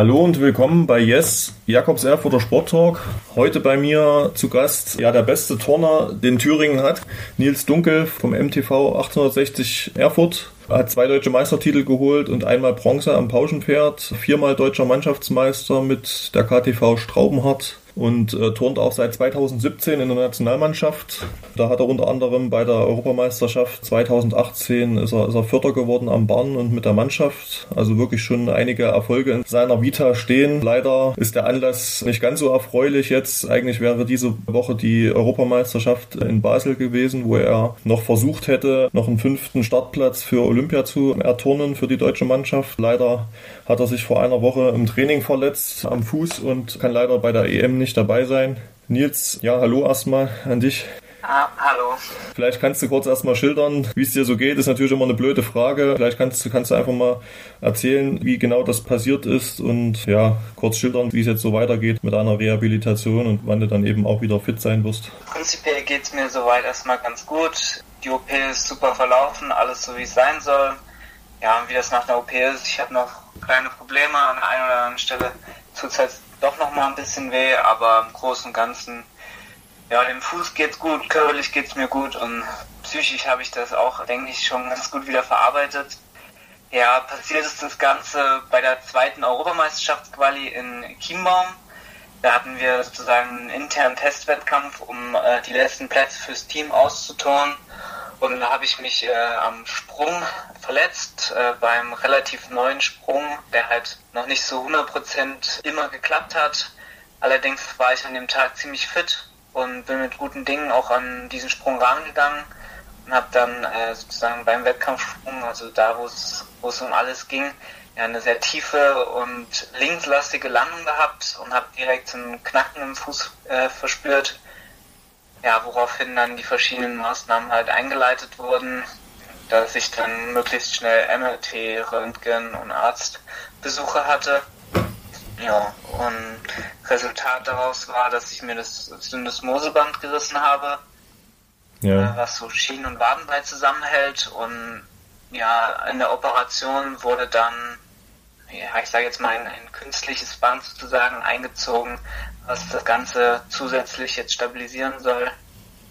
Hallo und willkommen bei Yes, Jakobs Erfurter Sporttalk. Heute bei mir zu Gast, ja, der beste Turner, den Thüringen hat, Nils Dunkel vom MTV 1860 Erfurt. Er hat zwei deutsche Meistertitel geholt und einmal Bronze am Pauschenpferd, viermal deutscher Mannschaftsmeister mit der KTV Straubenhardt und äh, turnt auch seit 2017 in der Nationalmannschaft. Da hat er unter anderem bei der Europameisterschaft 2018 ist er, ist er Vierter geworden am Barn und mit der Mannschaft. Also wirklich schon einige Erfolge in seiner Vita stehen. Leider ist der Anlass nicht ganz so erfreulich jetzt. Eigentlich wäre diese Woche die Europameisterschaft in Basel gewesen, wo er noch versucht hätte, noch einen fünften Startplatz für Olympia zu erturnen für die deutsche Mannschaft. Leider hat er sich vor einer Woche im Training verletzt am Fuß und kann leider bei der EM nicht dabei sein. Nils, ja, hallo erstmal an dich. Ah, hallo. Vielleicht kannst du kurz erstmal schildern, wie es dir so geht. Ist natürlich immer eine blöde Frage. Vielleicht kannst, kannst du einfach mal erzählen, wie genau das passiert ist und ja, kurz schildern, wie es jetzt so weitergeht mit einer Rehabilitation und wann du dann eben auch wieder fit sein wirst. Prinzipiell geht es mir soweit erstmal ganz gut. Die OP ist super verlaufen, alles so wie es sein soll. Ja, und wie das nach der OP ist, ich habe noch kleine Probleme an der einen oder anderen Stelle. Halt doch noch mal ein bisschen weh, aber im Großen und Ganzen, ja, dem Fuß geht's gut, körperlich geht's mir gut und psychisch habe ich das auch, denke ich, schon ganz gut wieder verarbeitet. Ja, passiert ist das Ganze bei der zweiten Europameisterschaftsquali in Chiembaum. Da hatten wir sozusagen einen internen Testwettkampf, um äh, die letzten Plätze fürs Team auszutoren. Und da habe ich mich äh, am Sprung verletzt, äh, beim relativ neuen Sprung, der halt noch nicht so 100% immer geklappt hat. Allerdings war ich an dem Tag ziemlich fit und bin mit guten Dingen auch an diesen Sprung rangegangen und habe dann äh, sozusagen beim Wettkampfsprung, also da wo es wo es um alles ging, ja, eine sehr tiefe und linkslastige Landung gehabt und habe direkt einen Knacken im Fuß äh, verspürt ja, woraufhin dann die verschiedenen Maßnahmen halt eingeleitet wurden, dass ich dann möglichst schnell MRT, Röntgen und Arztbesuche hatte. Ja, und Resultat daraus war, dass ich mir das Syndesmoseband gerissen habe, ja. Äh, was so Schienen- und Wadenbein zusammenhält. Und ja, in der Operation wurde dann, ja, ich sage jetzt mal, ein, ein künstliches Band sozusagen eingezogen, was das Ganze zusätzlich jetzt stabilisieren soll.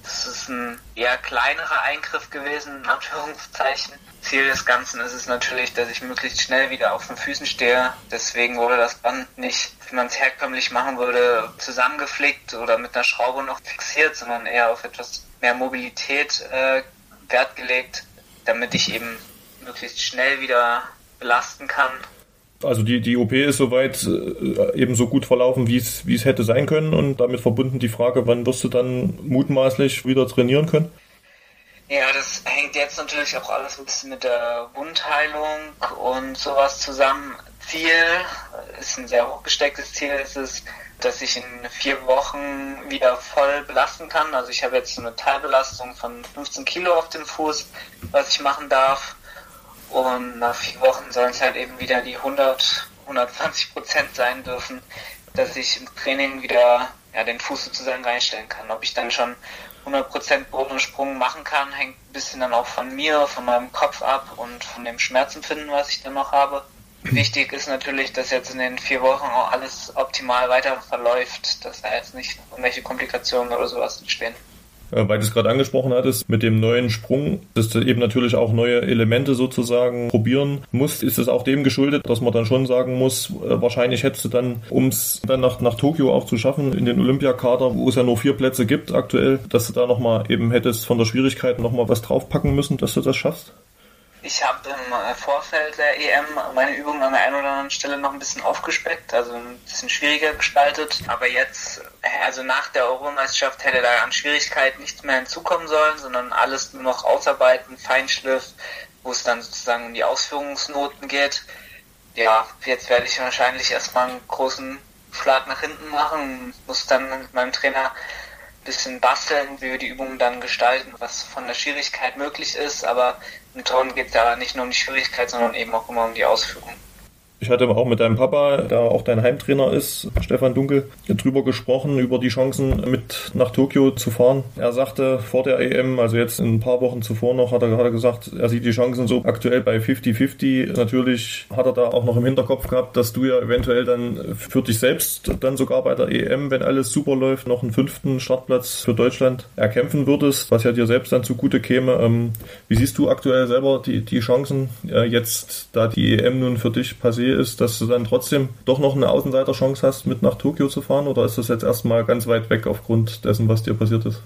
Das ist ein eher kleinerer Eingriff gewesen, in Anführungszeichen. Ziel des Ganzen ist es natürlich, dass ich möglichst schnell wieder auf den Füßen stehe. Deswegen wurde das Band nicht, wie man es herkömmlich machen würde, zusammengeflickt oder mit einer Schraube noch fixiert, sondern eher auf etwas mehr Mobilität äh, Wert gelegt, damit ich eben möglichst schnell wieder belasten kann also die, die OP ist soweit äh, eben so gut verlaufen, wie es, wie es hätte sein können und damit verbunden die Frage, wann wirst du dann mutmaßlich wieder trainieren können? Ja, das hängt jetzt natürlich auch alles ein bisschen mit der Wundheilung und sowas zusammen. Ziel ist ein sehr hochgestecktes Ziel, ist es, dass ich in vier Wochen wieder voll belasten kann. Also ich habe jetzt so eine Teilbelastung von 15 Kilo auf dem Fuß, was ich machen darf. Und nach vier Wochen sollen es halt eben wieder die 100, 120 Prozent sein dürfen, dass ich im Training wieder ja, den Fuß sozusagen reinstellen kann. Ob ich dann schon 100 Prozent Bodensprung machen kann, hängt ein bisschen dann auch von mir, von meinem Kopf ab und von dem Schmerzempfinden, was ich dann noch habe. Wichtig ist natürlich, dass jetzt in den vier Wochen auch alles optimal weiter verläuft, dass da jetzt nicht irgendwelche Komplikationen oder sowas entstehen. Äh, weil du es gerade angesprochen hattest, mit dem neuen Sprung, dass du eben natürlich auch neue Elemente sozusagen probieren musst, ist es auch dem geschuldet, dass man dann schon sagen muss, äh, wahrscheinlich hättest du dann, um es dann nach, nach Tokio auch zu schaffen, in den Olympiakader, wo es ja nur vier Plätze gibt aktuell, dass du da nochmal eben hättest von der Schwierigkeit nochmal was draufpacken müssen, dass du das schaffst? Ich habe im äh, Vorfeld der EM meine Übungen an der einen oder anderen Stelle noch ein bisschen aufgespeckt, also ein bisschen schwieriger gestaltet. Aber jetzt, äh, also nach der Europameisterschaft hätte da an Schwierigkeit nichts mehr hinzukommen sollen, sondern alles nur noch ausarbeiten, Feinschliff, wo es dann sozusagen um die Ausführungsnoten geht. Ja, jetzt werde ich wahrscheinlich erstmal einen großen Schlag nach hinten machen, muss dann mit meinem Trainer bisschen basteln, wie wir die Übungen dann gestalten, was von der Schwierigkeit möglich ist. Aber im Turnen geht es ja nicht nur um die Schwierigkeit, sondern eben auch immer um die Ausführung. Ich hatte auch mit deinem Papa, der auch dein Heimtrainer ist, Stefan Dunkel, drüber gesprochen, über die Chancen mit nach Tokio zu fahren. Er sagte vor der EM, also jetzt ein paar Wochen zuvor noch, hat er gerade gesagt, er sieht die Chancen so aktuell bei 50-50. Natürlich hat er da auch noch im Hinterkopf gehabt, dass du ja eventuell dann für dich selbst dann sogar bei der EM, wenn alles super läuft, noch einen fünften Startplatz für Deutschland erkämpfen würdest, was ja dir selbst dann zugute käme. Ähm, wie siehst du aktuell selber die, die Chancen, äh, jetzt da die EM nun für dich passiert? Ist, dass du dann trotzdem doch noch eine Außenseiterchance hast, mit nach Tokio zu fahren? Oder ist das jetzt erstmal ganz weit weg aufgrund dessen, was dir passiert ist?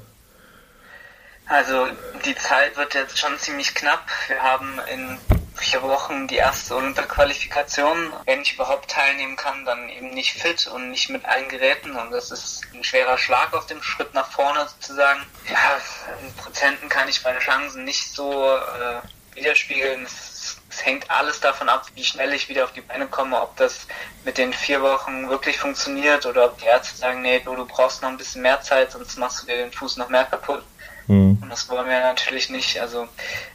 Also die Zeit wird jetzt schon ziemlich knapp. Wir haben in vier Wochen die erste Olympia-Qualifikation. Wenn ich überhaupt teilnehmen kann, dann eben nicht fit und nicht mit allen Geräten. Und das ist ein schwerer Schlag auf dem Schritt nach vorne sozusagen. Ja, in Prozenten kann ich meine Chancen nicht so äh, widerspiegeln. Es es hängt alles davon ab, wie schnell ich wieder auf die Beine komme, ob das mit den vier Wochen wirklich funktioniert oder ob die Ärzte sagen, nee, du, du brauchst noch ein bisschen mehr Zeit, sonst machst du dir den Fuß noch mehr kaputt. Mhm. Und das wollen wir natürlich nicht. Also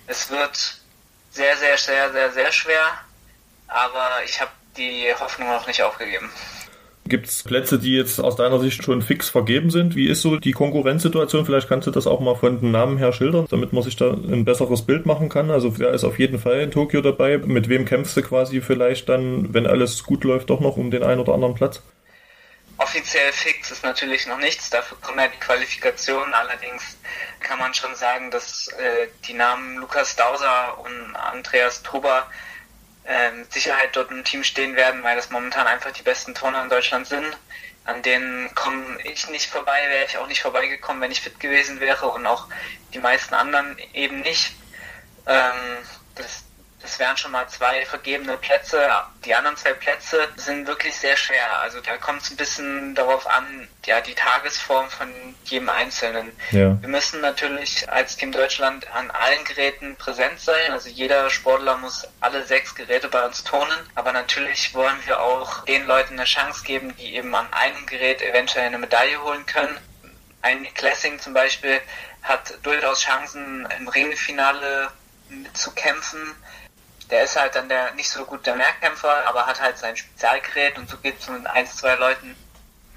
es wird sehr, sehr, sehr, sehr, sehr schwer, aber ich habe die Hoffnung noch nicht aufgegeben. Gibt es Plätze, die jetzt aus deiner Sicht schon fix vergeben sind? Wie ist so die Konkurrenzsituation? Vielleicht kannst du das auch mal von den Namen her schildern, damit man sich da ein besseres Bild machen kann. Also wer ist auf jeden Fall in Tokio dabei? Mit wem kämpfst du quasi vielleicht dann, wenn alles gut läuft, doch noch um den einen oder anderen Platz? Offiziell fix ist natürlich noch nichts, dafür kommen ja die Qualifikationen. Allerdings kann man schon sagen, dass äh, die Namen Lukas Dauser und Andreas Truber äh, Sicherheit dort im Team stehen werden, weil das momentan einfach die besten Turner in Deutschland sind. An denen komme ich nicht vorbei, wäre ich auch nicht vorbeigekommen, wenn ich fit gewesen wäre und auch die meisten anderen eben nicht. Ähm, das, das wären schon mal zwei vergebene Plätze. Die anderen zwei Plätze sind wirklich sehr schwer. Also da kommt es ein bisschen darauf an, ja, die Tagesform von jedem Einzelnen. Ja. Wir müssen natürlich als Team Deutschland an allen Geräten präsent sein. Also jeder Sportler muss alle sechs Geräte bei uns turnen. Aber natürlich wollen wir auch den Leuten eine Chance geben, die eben an einem Gerät eventuell eine Medaille holen können. Ein Classing zum Beispiel hat durchaus Chancen im Ringfinale mitzukämpfen der ist halt dann der nicht so gut der Mehrkämpfer, aber hat halt sein Spezialgerät und so geht es mit ein, zwei Leuten,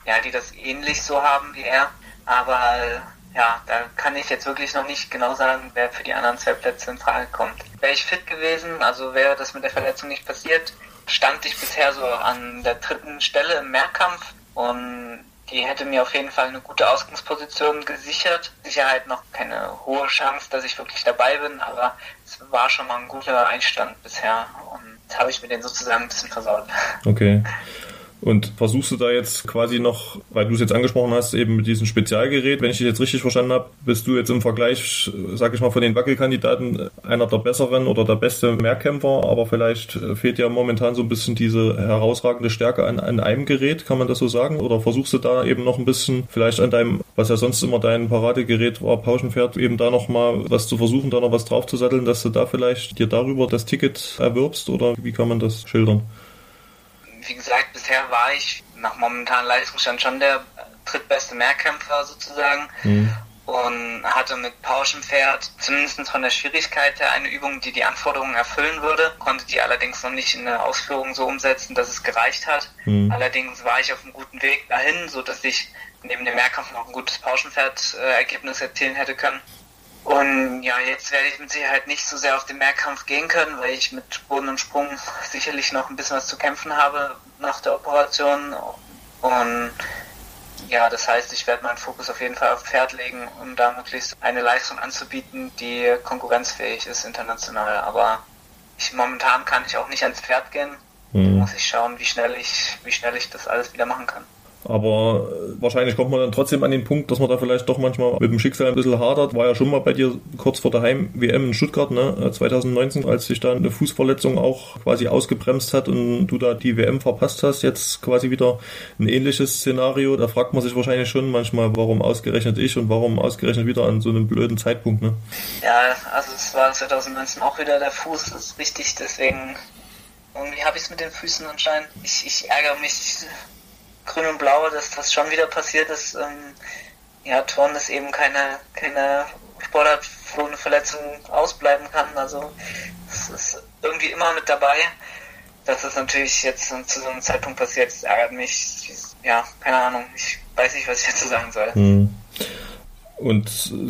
ja, die das ähnlich so haben wie er. Aber ja, da kann ich jetzt wirklich noch nicht genau sagen, wer für die anderen zwei Plätze in Frage kommt. Wäre ich fit gewesen, also wäre das mit der Verletzung nicht passiert, stand ich bisher so an der dritten Stelle im Mehrkampf und die hätte mir auf jeden Fall eine gute Ausgangsposition gesichert. Sicherheit noch keine hohe Chance, dass ich wirklich dabei bin, aber war schon mal ein guter Einstand bisher und habe ich mir den sozusagen ein bisschen versaut. Okay. Und versuchst du da jetzt quasi noch, weil du es jetzt angesprochen hast, eben mit diesem Spezialgerät, wenn ich dich jetzt richtig verstanden habe, bist du jetzt im Vergleich, sag ich mal, von den Wackelkandidaten einer der besseren oder der beste Mehrkämpfer, aber vielleicht fehlt ja momentan so ein bisschen diese herausragende Stärke an, an einem Gerät, kann man das so sagen? Oder versuchst du da eben noch ein bisschen, vielleicht an deinem, was ja sonst immer dein Paradegerät war, Pauschenpferd, eben da noch mal was zu versuchen, da noch was draufzusatteln, dass du da vielleicht dir darüber das Ticket erwirbst oder wie kann man das schildern? Wie gesagt, bisher war ich nach momentanem Leistungsstand schon der drittbeste Mehrkämpfer sozusagen. Mhm. Und hatte mit Pauschenpferd zumindest von der Schwierigkeit her eine Übung, die die Anforderungen erfüllen würde, konnte die allerdings noch nicht in der Ausführung so umsetzen, dass es gereicht hat. Mhm. Allerdings war ich auf einem guten Weg dahin, so dass ich neben dem Mehrkampf noch ein gutes Pauschenpferd-Ergebnis erzielen hätte können. Und ja, jetzt werde ich mit Sicherheit nicht so sehr auf den Mehrkampf gehen können, weil ich mit Boden und Sprung sicherlich noch ein bisschen was zu kämpfen habe nach der Operation. Und ja, das heißt, ich werde meinen Fokus auf jeden Fall auf Pferd legen, um da möglichst eine Leistung anzubieten, die konkurrenzfähig ist international. Aber ich, momentan kann ich auch nicht ans Pferd gehen. Mhm. muss ich schauen, wie schnell ich, wie schnell ich das alles wieder machen kann. Aber äh, wahrscheinlich kommt man dann trotzdem an den Punkt, dass man da vielleicht doch manchmal mit dem Schicksal ein bisschen hadert. War ja schon mal bei dir kurz vor der Heim-WM in Stuttgart, ne, 2019, äh, als sich da eine Fußverletzung auch quasi ausgebremst hat und du da die WM verpasst hast. Jetzt quasi wieder ein ähnliches Szenario. Da fragt man sich wahrscheinlich schon manchmal, warum ausgerechnet ich und warum ausgerechnet wieder an so einem blöden Zeitpunkt, ne? Ja, also es war 2019 auch wieder der Fuß, ist richtig, deswegen irgendwie habe ich es mit den Füßen anscheinend. Ich, ich ärgere mich grün und blau, dass das schon wieder passiert ist. Ähm, ja, Turnen ist eben keine, keine Sportart, wo eine Verletzung ausbleiben kann. Also es ist irgendwie immer mit dabei. Dass das natürlich jetzt zu so einem Zeitpunkt passiert, ärgert mich. Ja, keine Ahnung. Ich weiß nicht, was ich dazu sagen soll. Hm. Und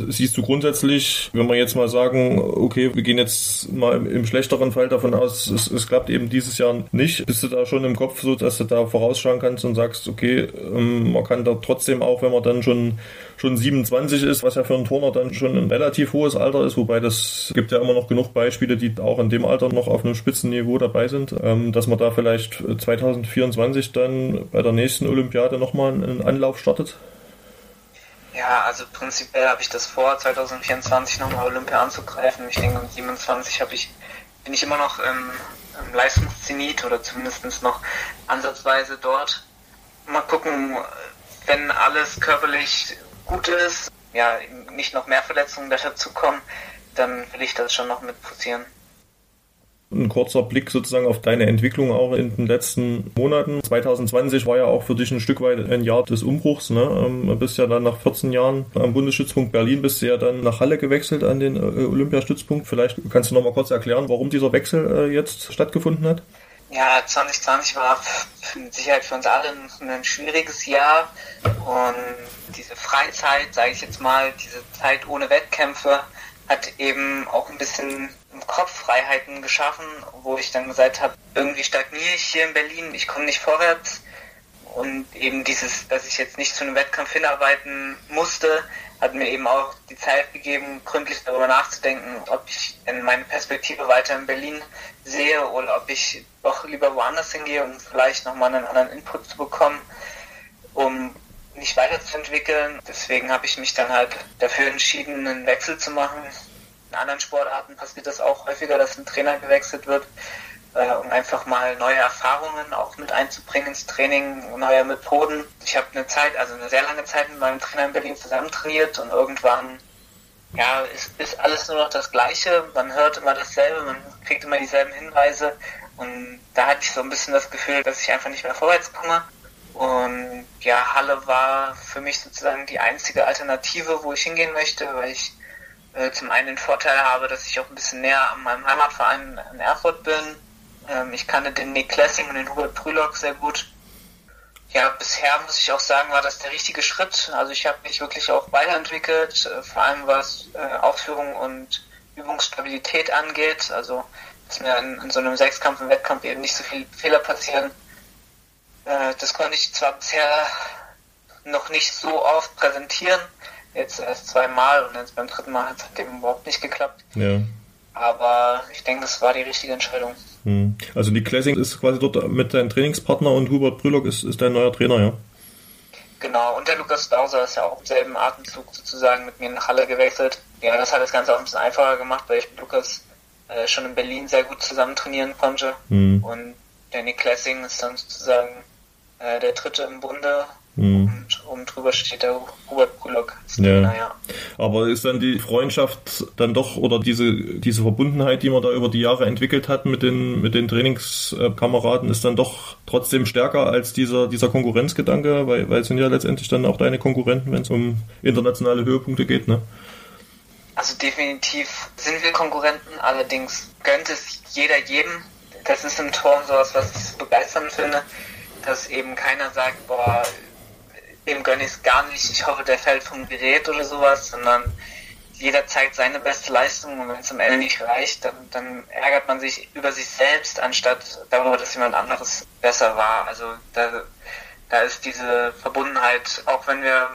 siehst du grundsätzlich, wenn wir jetzt mal sagen, okay, wir gehen jetzt mal im, im schlechteren Fall davon aus, es, es, klappt eben dieses Jahr nicht, bist du da schon im Kopf so, dass du da vorausschauen kannst und sagst, okay, ähm, man kann da trotzdem auch, wenn man dann schon, schon 27 ist, was ja für einen Turner dann schon ein relativ hohes Alter ist, wobei das gibt ja immer noch genug Beispiele, die auch in dem Alter noch auf einem Spitzenniveau dabei sind, ähm, dass man da vielleicht 2024 dann bei der nächsten Olympiade nochmal einen Anlauf startet? Ja, also prinzipiell habe ich das vor, 2024 nochmal Olympia anzugreifen. Ich denke, um 27 habe ich, bin ich immer noch im, im Leistungszenit oder zumindest noch ansatzweise dort. Mal gucken, wenn alles körperlich gut ist, ja, nicht noch mehr Verletzungen dazu kommen, dann will ich das schon noch mit forcieren ein kurzer Blick sozusagen auf deine Entwicklung auch in den letzten Monaten. 2020 war ja auch für dich ein Stück weit ein Jahr des Umbruchs. Ne? Ähm, bist ja dann nach 14 Jahren am Bundesstützpunkt Berlin, bist du ja dann nach Halle gewechselt an den äh, Olympiastützpunkt. Vielleicht kannst du noch mal kurz erklären, warum dieser Wechsel äh, jetzt stattgefunden hat? Ja, 2020 war mit Sicherheit für uns alle ein schwieriges Jahr und diese Freizeit, sage ich jetzt mal, diese Zeit ohne Wettkämpfe hat eben auch ein bisschen Kopffreiheiten geschaffen, wo ich dann gesagt habe, irgendwie stagniere ich hier in Berlin, ich komme nicht vorwärts. Und eben dieses, dass ich jetzt nicht zu einem Wettkampf hinarbeiten musste, hat mir eben auch die Zeit gegeben, gründlich darüber nachzudenken, ob ich in meine Perspektive weiter in Berlin sehe oder ob ich doch lieber woanders hingehe, um vielleicht nochmal einen anderen Input zu bekommen, um mich weiterzuentwickeln. Deswegen habe ich mich dann halt dafür entschieden, einen Wechsel zu machen in anderen Sportarten passiert das auch häufiger, dass ein Trainer gewechselt wird, äh, um einfach mal neue Erfahrungen auch mit einzubringen ins Training, neue Methoden. Ich habe eine Zeit, also eine sehr lange Zeit mit meinem Trainer in Berlin zusammen trainiert und irgendwann ja, ist, ist alles nur noch das Gleiche. Man hört immer dasselbe, man kriegt immer dieselben Hinweise. Und da hatte ich so ein bisschen das Gefühl, dass ich einfach nicht mehr vorwärts komme. Und ja, Halle war für mich sozusagen die einzige Alternative, wo ich hingehen möchte, weil ich äh, zum einen den Vorteil habe, dass ich auch ein bisschen näher an meinem Heimatverein in Erfurt bin. Ähm, ich kannte den Nick Lessing und den Hubert Prülock sehr gut. Ja, bisher muss ich auch sagen, war das der richtige Schritt. Also ich habe mich wirklich auch weiterentwickelt, äh, vor allem was äh, Ausführung und Übungsstabilität angeht. Also dass mir in, in so einem Sechskampf im Wettkampf eben nicht so viele Fehler passieren. Äh, das konnte ich zwar bisher noch nicht so oft präsentieren, jetzt erst zweimal und jetzt beim dritten Mal hat es eben überhaupt nicht geklappt. Ja. Aber ich denke, das war die richtige Entscheidung. Hm. Also die Classing ist quasi dort mit deinem Trainingspartner und Hubert Brülock ist, ist dein neuer Trainer, ja? Genau, und der Lukas Bauser ist ja auch im selben Atemzug sozusagen mit mir nach Halle gewechselt. Ja, das hat das Ganze auch ein bisschen einfacher gemacht, weil ich mit Lukas äh, schon in Berlin sehr gut zusammen trainieren konnte. Hm. Und der Nick Classing ist dann sozusagen äh, der dritte im Bunde Mhm. Und oben drüber steht der Hubert Bullock. Ja. Naja. Aber ist dann die Freundschaft dann doch oder diese, diese Verbundenheit, die man da über die Jahre entwickelt hat mit den, mit den Trainingskameraden, ist dann doch trotzdem stärker als dieser, dieser Konkurrenzgedanke, weil, weil es sind ja letztendlich dann auch deine Konkurrenten, wenn es um internationale Höhepunkte geht, ne? Also definitiv sind wir Konkurrenten, allerdings gönnt es jeder jedem. Das ist im Turm sowas, was ich so begeisternd finde, dass eben keiner sagt, boah, dem gönne ich es gar nicht, ich hoffe, der fällt vom Gerät oder sowas, sondern jeder zeigt seine beste Leistung und wenn es am Ende nicht reicht, dann, dann, ärgert man sich über sich selbst, anstatt darüber, dass jemand anderes besser war. Also da, da ist diese Verbundenheit, auch wenn wir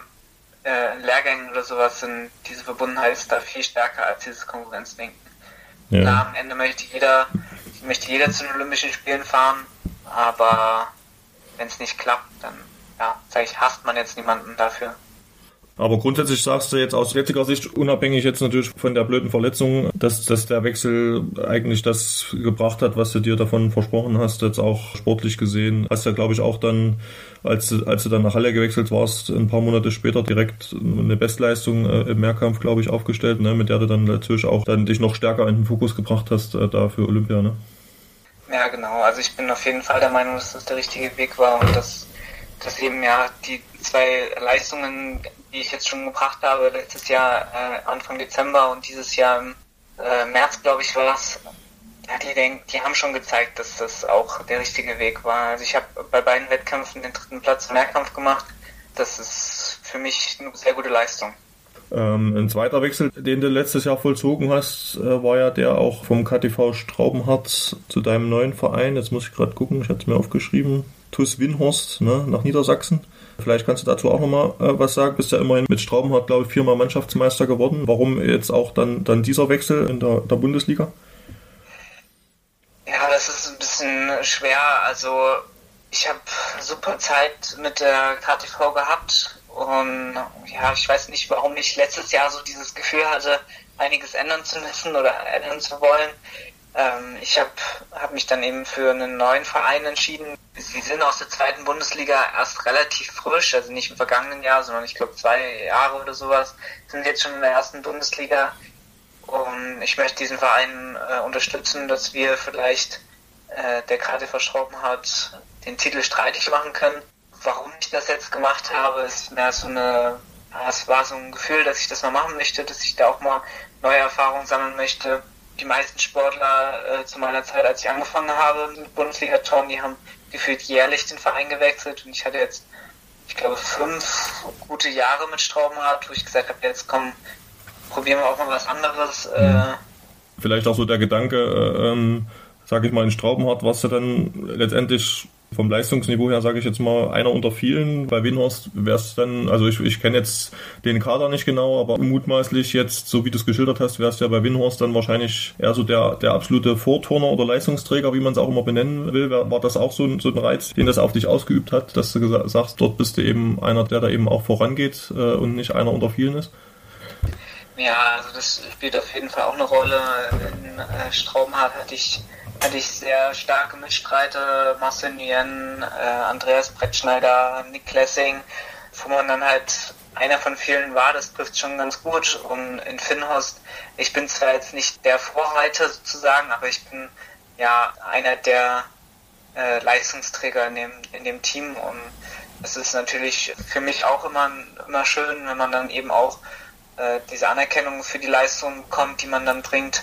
äh, in Lehrgängen oder sowas sind, diese Verbundenheit ist da viel stärker als dieses Konkurrenzdenken. Ja. Klar, am Ende möchte jeder, möchte jeder zu den Olympischen Spielen fahren, aber wenn es nicht klappt, dann ja, ich, hasst man jetzt niemanden dafür. Aber grundsätzlich sagst du jetzt aus jetziger Sicht, unabhängig jetzt natürlich von der blöden Verletzung, dass, dass der Wechsel eigentlich das gebracht hat, was du dir davon versprochen hast, jetzt auch sportlich gesehen. Hast ja, glaube ich, auch dann, als du, als du dann nach Halle gewechselt warst, ein paar Monate später direkt eine Bestleistung äh, im Mehrkampf, glaube ich, aufgestellt, ne, mit der du dann natürlich auch dann dich noch stärker in den Fokus gebracht hast, äh, da für Olympia, ne? Ja, genau. Also ich bin auf jeden Fall der Meinung, dass das der richtige Weg war und dass dass eben ja die zwei Leistungen, die ich jetzt schon gebracht habe, letztes Jahr äh, Anfang Dezember und dieses Jahr im äh, März, glaube ich, war es, ja, die, denk, die haben schon gezeigt, dass das auch der richtige Weg war. Also ich habe bei beiden Wettkämpfen den dritten Platz im Mehrkampf gemacht. Das ist für mich eine sehr gute Leistung. Ähm, ein zweiter Wechsel, den du letztes Jahr vollzogen hast, äh, war ja der auch vom KTV Straubenharz zu deinem neuen Verein. Jetzt muss ich gerade gucken, ich hatte es mir aufgeschrieben. TuS Winhorst ne, nach Niedersachsen. Vielleicht kannst du dazu auch nochmal äh, was sagen. Bist ja immerhin mit Straubenhardt, glaube ich, viermal Mannschaftsmeister geworden. Warum jetzt auch dann, dann dieser Wechsel in der, der Bundesliga? Ja, das ist ein bisschen schwer. Also ich habe super Zeit mit der KTV gehabt und ja, ich weiß nicht, warum ich letztes Jahr so dieses Gefühl hatte, einiges ändern zu müssen oder ändern zu wollen. Ähm, ich habe hab mich dann eben für einen neuen Verein entschieden. Sie sind aus der zweiten Bundesliga erst relativ frisch, also nicht im vergangenen Jahr, sondern ich glaube zwei Jahre oder sowas, sind jetzt schon in der ersten Bundesliga. Und ich möchte diesen Verein äh, unterstützen, dass wir vielleicht äh, der Karte verschrauben hat, den Titel streitig machen können warum ich das jetzt gemacht habe, ist mehr so eine, es war so ein Gefühl, dass ich das mal machen möchte, dass ich da auch mal neue Erfahrungen sammeln möchte. Die meisten Sportler äh, zu meiner Zeit, als ich angefangen habe mit Bundesliga-Touren, die haben gefühlt jährlich den Verein gewechselt und ich hatte jetzt, ich glaube, fünf gute Jahre mit Straubenhardt, wo ich gesagt habe, jetzt komm, probieren wir auch mal was anderes. Äh, Vielleicht auch so der Gedanke, äh, ähm, sag ich mal, in Straubenhardt warst du dann letztendlich vom Leistungsniveau her, sage ich jetzt mal, einer unter vielen. Bei Winhorst wäre es dann, also ich, ich kenne jetzt den Kader nicht genau, aber mutmaßlich jetzt, so wie du es geschildert hast, wärst du ja bei Winhorst dann wahrscheinlich eher so der, der absolute Vorturner oder Leistungsträger, wie man es auch immer benennen will. War das auch so ein, so ein Reiz, den das auf dich ausgeübt hat, dass du sagst, dort bist du eben einer, der da eben auch vorangeht äh, und nicht einer unter vielen ist? Ja, also das spielt auf jeden Fall auch eine Rolle. In äh, Straubhardt hatte ich hatte ich sehr starke Mitstreiter, Marcel Nguyen, äh, Andreas Brettschneider, Nick Lessing, wo man dann halt einer von vielen war, das trifft schon ganz gut. Und in Finnhorst, ich bin zwar jetzt nicht der Vorreiter sozusagen, aber ich bin ja einer der äh, Leistungsträger in dem, in dem Team und es ist natürlich für mich auch immer, immer schön, wenn man dann eben auch äh, diese Anerkennung für die Leistung bekommt, die man dann bringt.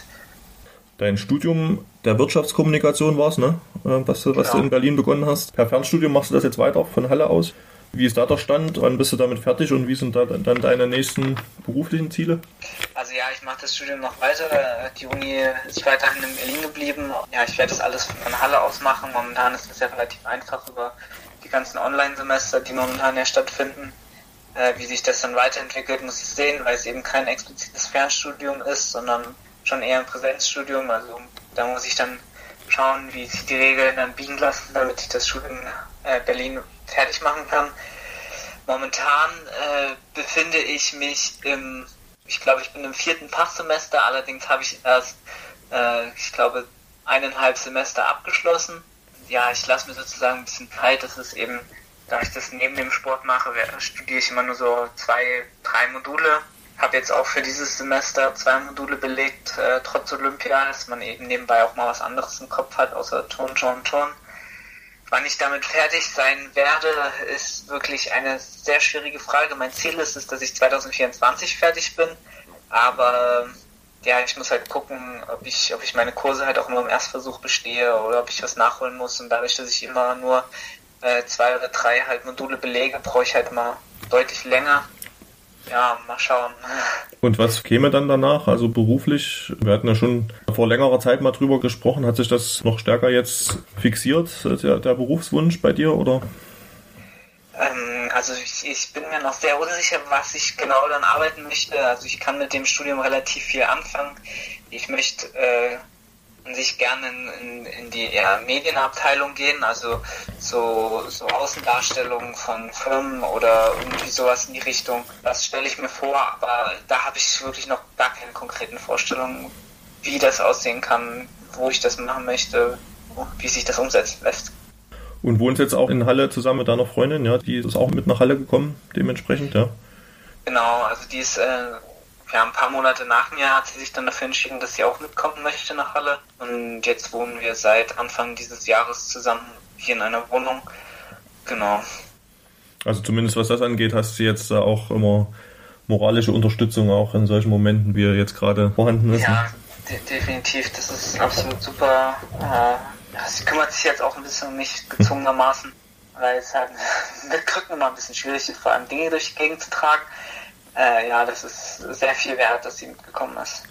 Dein Studium der Wirtschaftskommunikation war es, ne? Äh, was, was ja. du in Berlin begonnen hast. Per Fernstudium machst du das jetzt weiter von Halle aus. Wie ist da der Stand? Wann bist du damit fertig und wie sind da dann deine nächsten beruflichen Ziele? Also ja, ich mache das Studium noch weiter. Die Uni ist weiterhin in Berlin geblieben. Ja, ich werde das alles von Halle aus machen. Momentan ist das ja relativ einfach über die ganzen Online-Semester, die momentan ja stattfinden. Äh, wie sich das dann weiterentwickelt, muss ich sehen, weil es eben kein explizites Fernstudium ist, sondern schon eher ein Präsenzstudium. Also da muss ich dann schauen, wie sich die Regeln dann biegen lassen, damit ich das Studium in äh, Berlin fertig machen kann. Momentan äh, befinde ich mich im, ich glaube, ich bin im vierten Fachsemester, allerdings habe ich erst, äh, ich glaube, eineinhalb Semester abgeschlossen. Ja, ich lasse mir sozusagen ein bisschen Zeit, das ist eben, da ich das neben dem Sport mache, studiere ich immer nur so zwei, drei Module habe jetzt auch für dieses Semester zwei Module belegt, äh, trotz Olympia, dass man eben nebenbei auch mal was anderes im Kopf hat, außer Ton, Ton, Ton. Wann ich damit fertig sein werde, ist wirklich eine sehr schwierige Frage. Mein Ziel ist es, dass ich 2024 fertig bin, aber ja, ich muss halt gucken, ob ich, ob ich meine Kurse halt auch nur im Erstversuch bestehe oder ob ich was nachholen muss. Und dadurch, dass ich immer nur äh, zwei oder drei halt Module belege, brauche ich halt mal deutlich länger. Ja, mal schauen. Und was käme dann danach? Also beruflich, wir hatten ja schon vor längerer Zeit mal drüber gesprochen, hat sich das noch stärker jetzt fixiert, der, der Berufswunsch bei dir, oder? Ähm, also ich, ich, bin mir noch sehr unsicher, was ich genau dann arbeiten möchte. Also ich kann mit dem Studium relativ viel anfangen. Ich möchte äh, sich gerne in, in, in die eher Medienabteilung gehen, also so, so Außendarstellungen von Firmen oder irgendwie sowas in die Richtung. Das stelle ich mir vor, aber da habe ich wirklich noch gar keine konkreten Vorstellungen, wie das aussehen kann, wo ich das machen möchte, wie sich das umsetzen lässt. Und wohnst jetzt auch in Halle zusammen mit deiner Freundin, ja? Die ist auch mit nach Halle gekommen, dementsprechend, ja? Genau, also die ist äh, ja, ein paar Monate nach mir hat sie sich dann dafür entschieden, dass sie auch mitkommen möchte nach Halle. Und jetzt wohnen wir seit Anfang dieses Jahres zusammen hier in einer Wohnung. Genau. Also zumindest was das angeht, hast du jetzt da auch immer moralische Unterstützung auch in solchen Momenten, wie er jetzt gerade vorhanden ist. Ja, de definitiv. Das ist absolut super. Äh, sie kümmert sich jetzt auch ein bisschen um mich gezwungenermaßen, weil es halt mit Krücken immer ein bisschen schwierig ist, vor allem Dinge durch die Gegend zu tragen. Äh, ja, das ist sehr viel wert, dass sie mitgekommen ist.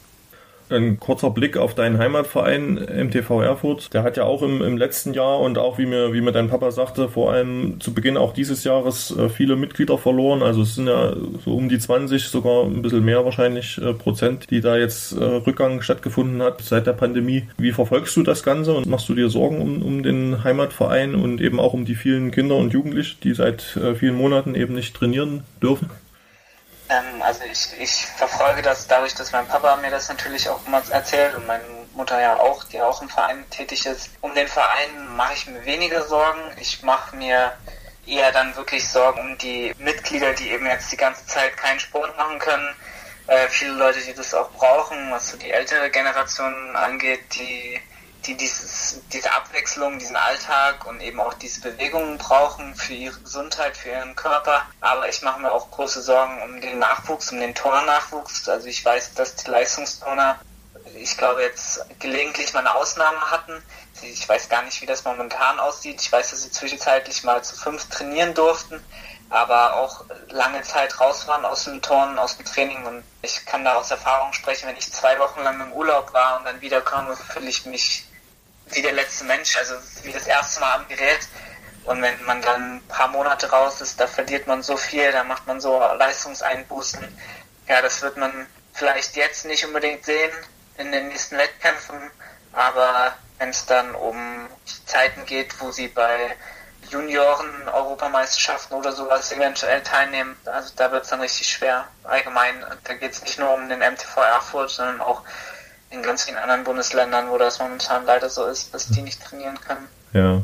Ein kurzer Blick auf deinen Heimatverein MTV Erfurt. Der hat ja auch im, im letzten Jahr und auch, wie mir, wie mir dein Papa sagte, vor allem zu Beginn auch dieses Jahres äh, viele Mitglieder verloren. Also es sind ja so um die 20, sogar ein bisschen mehr wahrscheinlich äh, Prozent, die da jetzt äh, Rückgang stattgefunden hat seit der Pandemie. Wie verfolgst du das Ganze und machst du dir Sorgen um, um den Heimatverein und eben auch um die vielen Kinder und Jugendlichen, die seit vielen Monaten eben nicht trainieren dürfen? Ähm, also ich, ich verfolge das dadurch, dass mein Papa mir das natürlich auch immer erzählt und meine Mutter ja auch, die auch im Verein tätig ist. Um den Verein mache ich mir weniger Sorgen. Ich mache mir eher dann wirklich Sorgen um die Mitglieder, die eben jetzt die ganze Zeit keinen Sport machen können. Äh, viele Leute, die das auch brauchen, was so die ältere Generation angeht, die die dieses, diese Abwechslung, diesen Alltag und eben auch diese Bewegungen brauchen für ihre Gesundheit, für ihren Körper. Aber ich mache mir auch große Sorgen um den Nachwuchs, um den Turnernachwuchs. Also ich weiß, dass die Leistungsturner, ich glaube jetzt gelegentlich mal eine Ausnahme hatten. Ich weiß gar nicht, wie das momentan aussieht. Ich weiß, dass sie zwischenzeitlich mal zu fünf trainieren durften aber auch lange Zeit raus waren aus dem Turnen, aus dem Training und ich kann da aus Erfahrung sprechen, wenn ich zwei Wochen lang im Urlaub war und dann wiederkomme, fühle ich mich wie der letzte Mensch, also wie das erste Mal am Gerät. Und wenn man dann ein paar Monate raus ist, da verliert man so viel, da macht man so Leistungseinbußen. Ja, das wird man vielleicht jetzt nicht unbedingt sehen in den nächsten Wettkämpfen, aber wenn es dann um Zeiten geht, wo sie bei Junioren-Europameisterschaften oder sowas eventuell teilnehmen, also da wird es dann richtig schwer. Allgemein, da geht es nicht nur um den MTV Erfurt, sondern auch in ganz vielen anderen Bundesländern, wo das momentan leider so ist, dass die nicht trainieren können. Ja.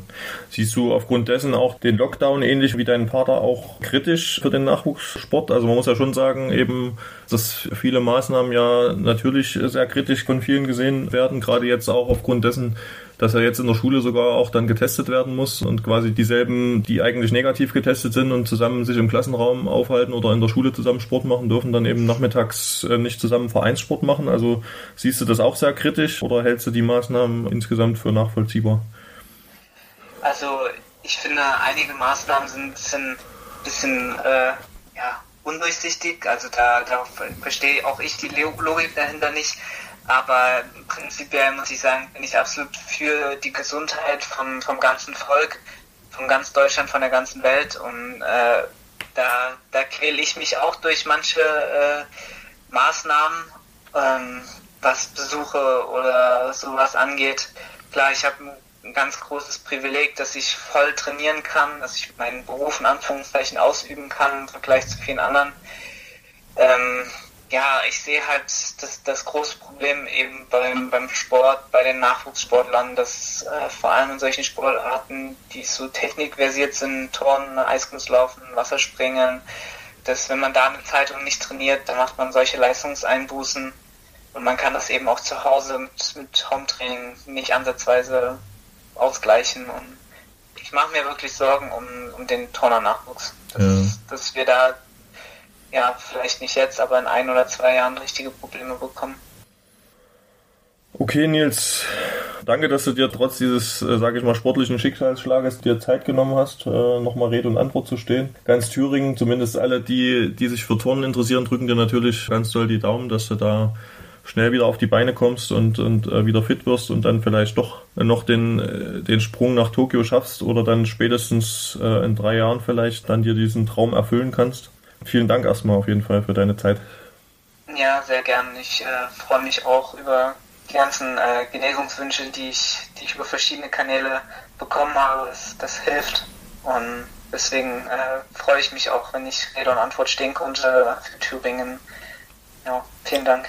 Siehst du aufgrund dessen auch den Lockdown ähnlich wie dein Vater auch kritisch für den Nachwuchssport? Also man muss ja schon sagen, eben, dass viele Maßnahmen ja natürlich sehr kritisch von vielen gesehen werden, gerade jetzt auch aufgrund dessen, dass er jetzt in der Schule sogar auch dann getestet werden muss und quasi dieselben, die eigentlich negativ getestet sind und zusammen sich im Klassenraum aufhalten oder in der Schule zusammen Sport machen dürfen, dann eben nachmittags äh, nicht zusammen Vereinssport machen. Also siehst du das auch sehr kritisch oder hältst du die Maßnahmen insgesamt für nachvollziehbar? Also ich finde, einige Maßnahmen sind ein bisschen, bisschen äh, ja, undurchsichtig. Also da, da verstehe auch ich die Logik dahinter nicht. Aber prinzipiell muss ich sagen, bin ich absolut für die Gesundheit vom, vom ganzen Volk, von ganz Deutschland, von der ganzen Welt. Und äh, da, da quäle ich mich auch durch manche äh, Maßnahmen, ähm, was Besuche oder sowas angeht. Klar, ich habe ein ganz großes Privileg, dass ich voll trainieren kann, dass ich meinen Beruf in Anführungszeichen ausüben kann im Vergleich zu vielen anderen. Ähm, ja, ich sehe halt das, das große Problem eben beim, beim Sport, bei den Nachwuchssportlern, dass äh, vor allem in solchen Sportarten, die so technikversiert sind, Turnen, Eiskunstlaufen, Wasserspringen, dass wenn man da eine Zeitung nicht trainiert, dann macht man solche Leistungseinbußen und man kann das eben auch zu Hause mit, mit Home-Training nicht ansatzweise ausgleichen und ich mache mir wirklich Sorgen um, um den Turner-Nachwuchs, dass, ja. dass wir da ja, vielleicht nicht jetzt, aber in ein oder zwei Jahren richtige Probleme bekommen. Okay, Nils, danke, dass du dir trotz dieses, äh, sage ich mal, sportlichen Schicksalsschlages dir Zeit genommen hast, äh, nochmal Rede und Antwort zu stehen. Ganz Thüringen, zumindest alle, die, die sich für Turnen interessieren, drücken dir natürlich ganz doll die Daumen, dass du da schnell wieder auf die Beine kommst und, und äh, wieder fit wirst und dann vielleicht doch noch den, äh, den Sprung nach Tokio schaffst oder dann spätestens äh, in drei Jahren vielleicht dann dir diesen Traum erfüllen kannst. Vielen Dank erstmal auf jeden Fall für deine Zeit. Ja, sehr gern. Ich äh, freue mich auch über die ganzen äh, Genesungswünsche, die ich, die ich über verschiedene Kanäle bekommen habe. Das, das hilft. Und deswegen äh, freue ich mich auch, wenn ich Rede und Antwort stehen konnte für Thüringen. Ja, vielen Dank.